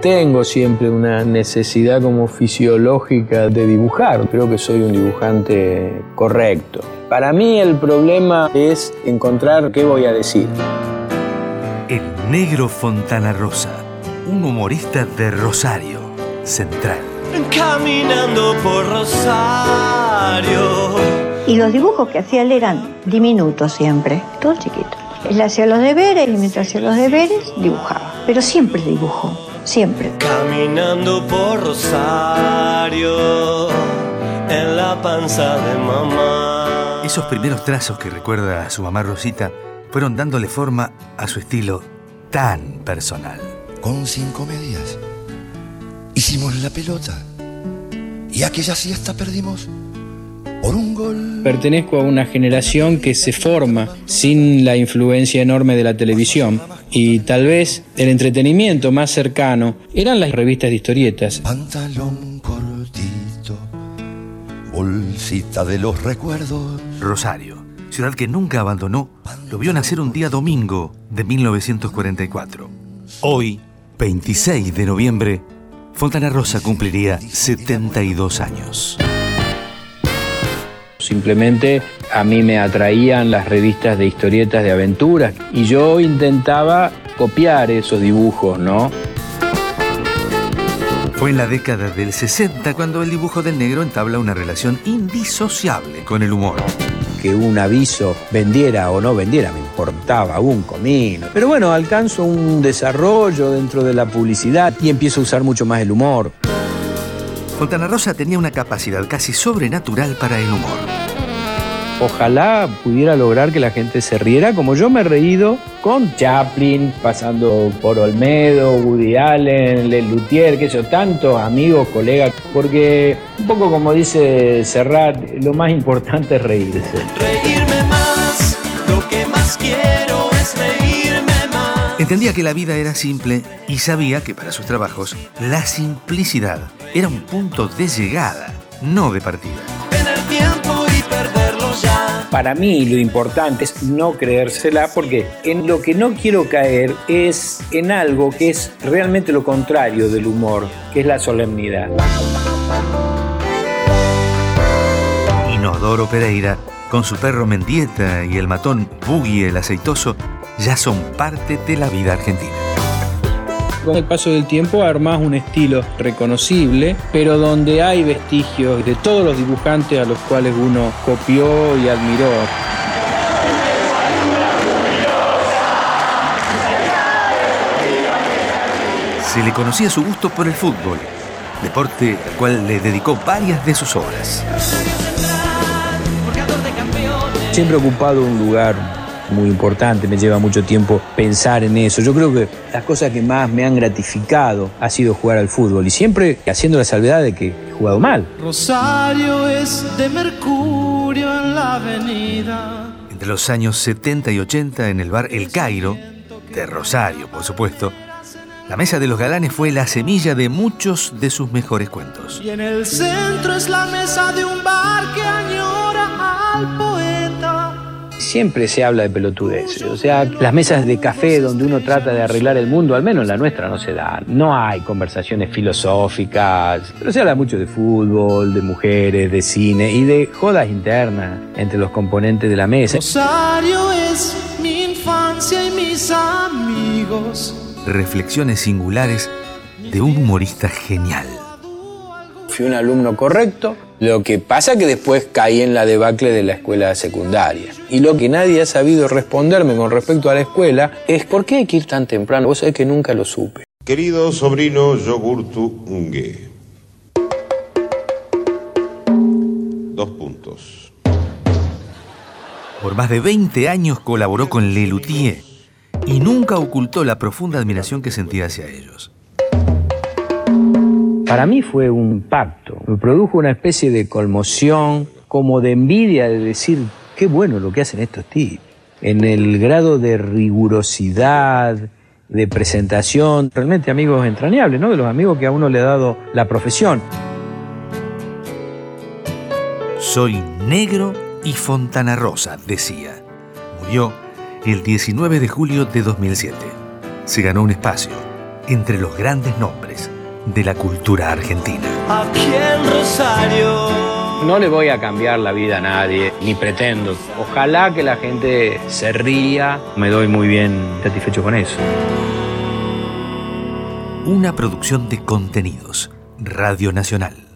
tengo siempre una necesidad como fisiológica de dibujar. Creo que soy un dibujante correcto. Para mí el problema es encontrar qué voy a decir. El negro Fontana Rosa, un humorista de Rosario, Central. Caminando por Rosario. Y los dibujos que hacía él eran diminutos siempre, todo chiquito. Él hacía los deberes y mientras hacía los deberes dibujaba. Pero siempre dibujó siempre. Caminando por Rosario, en la panza de mamá. Esos primeros trazos que recuerda a su mamá Rosita fueron dándole forma a su estilo tan personal. Con cinco medias hicimos la pelota y aquella siesta perdimos por un gol. Pertenezco a una generación que se forma sin la influencia enorme de la televisión y tal vez el entretenimiento más cercano eran las revistas de historietas. Pantalón cortito, bolsita de los recuerdos. Rosario, ciudad que nunca abandonó, lo vio nacer un día domingo de 1944. Hoy, 26 de noviembre, Fontana Rosa cumpliría 72 años. Simplemente a mí me atraían las revistas de historietas de aventuras y yo intentaba copiar esos dibujos, ¿no? Fue en la década del 60 cuando el dibujo del negro entabla una relación indisociable con el humor. Que un aviso vendiera o no vendiera, me importaba un comino. Pero bueno, alcanzo un desarrollo dentro de la publicidad y empiezo a usar mucho más el humor. Fontana Rosa tenía una capacidad casi sobrenatural para el humor. Ojalá pudiera lograr que la gente se riera como yo me he reído con Chaplin, pasando por Olmedo, Woody Allen, Lelutier, que eso, tantos amigos, colegas, porque un poco como dice Serrat, lo más importante es reírse. Reírme más, lo que más quiero. Entendía que la vida era simple y sabía que para sus trabajos la simplicidad era un punto de llegada, no de partida. Tener tiempo y perderlo ya. Para mí lo importante es no creérsela porque en lo que no quiero caer es en algo que es realmente lo contrario del humor, que es la solemnidad. Inodoro Pereira, con su perro Mendieta y el matón Buggy el aceitoso, ya son parte de la vida argentina. Con el paso del tiempo armás un estilo reconocible, pero donde hay vestigios de todos los dibujantes a los cuales uno copió y admiró. Se le conocía su gusto por el fútbol, deporte al cual le dedicó varias de sus obras. Siempre ocupado un lugar muy importante, me lleva mucho tiempo pensar en eso. Yo creo que las cosas que más me han gratificado ha sido jugar al fútbol y siempre haciendo la salvedad de que he jugado mal. Rosario es de Mercurio en la avenida. Entre los años 70 y 80 en el bar El Cairo, de Rosario por supuesto, la Mesa de los Galanes fue la semilla de muchos de sus mejores cuentos. Y en el centro es la mesa de un bar que añora al poeta. Siempre se habla de pelotudeces, o sea, las mesas de café donde uno trata de arreglar el mundo, al menos la nuestra no se da. No hay conversaciones filosóficas, pero se habla mucho de fútbol, de mujeres, de cine y de jodas internas entre los componentes de la mesa. Rosario es mi infancia y mis amigos. Reflexiones singulares de un humorista genial. Fui un alumno correcto, lo que pasa que después caí en la debacle de la escuela secundaria. Y lo que nadie ha sabido responderme con respecto a la escuela es ¿por qué hay que ir tan temprano? Vos sabés que nunca lo supe. Querido sobrino Yogurtu Ungue. Dos puntos. Por más de 20 años colaboró con Lelutier y nunca ocultó la profunda admiración que sentía hacia ellos. Para mí fue un pacto, me produjo una especie de conmoción, como de envidia de decir, qué bueno lo que hacen estos tipos. En el grado de rigurosidad, de presentación, realmente amigos entrañables, ¿no? De los amigos que a uno le ha dado la profesión. Soy negro y Fontana Rosa, decía. Murió el 19 de julio de 2007. Se ganó un espacio entre los grandes nombres de la cultura argentina. Aquí en Rosario. No le voy a cambiar la vida a nadie, ni pretendo. Ojalá que la gente se ría. Me doy muy bien satisfecho con eso. Una producción de contenidos. Radio Nacional.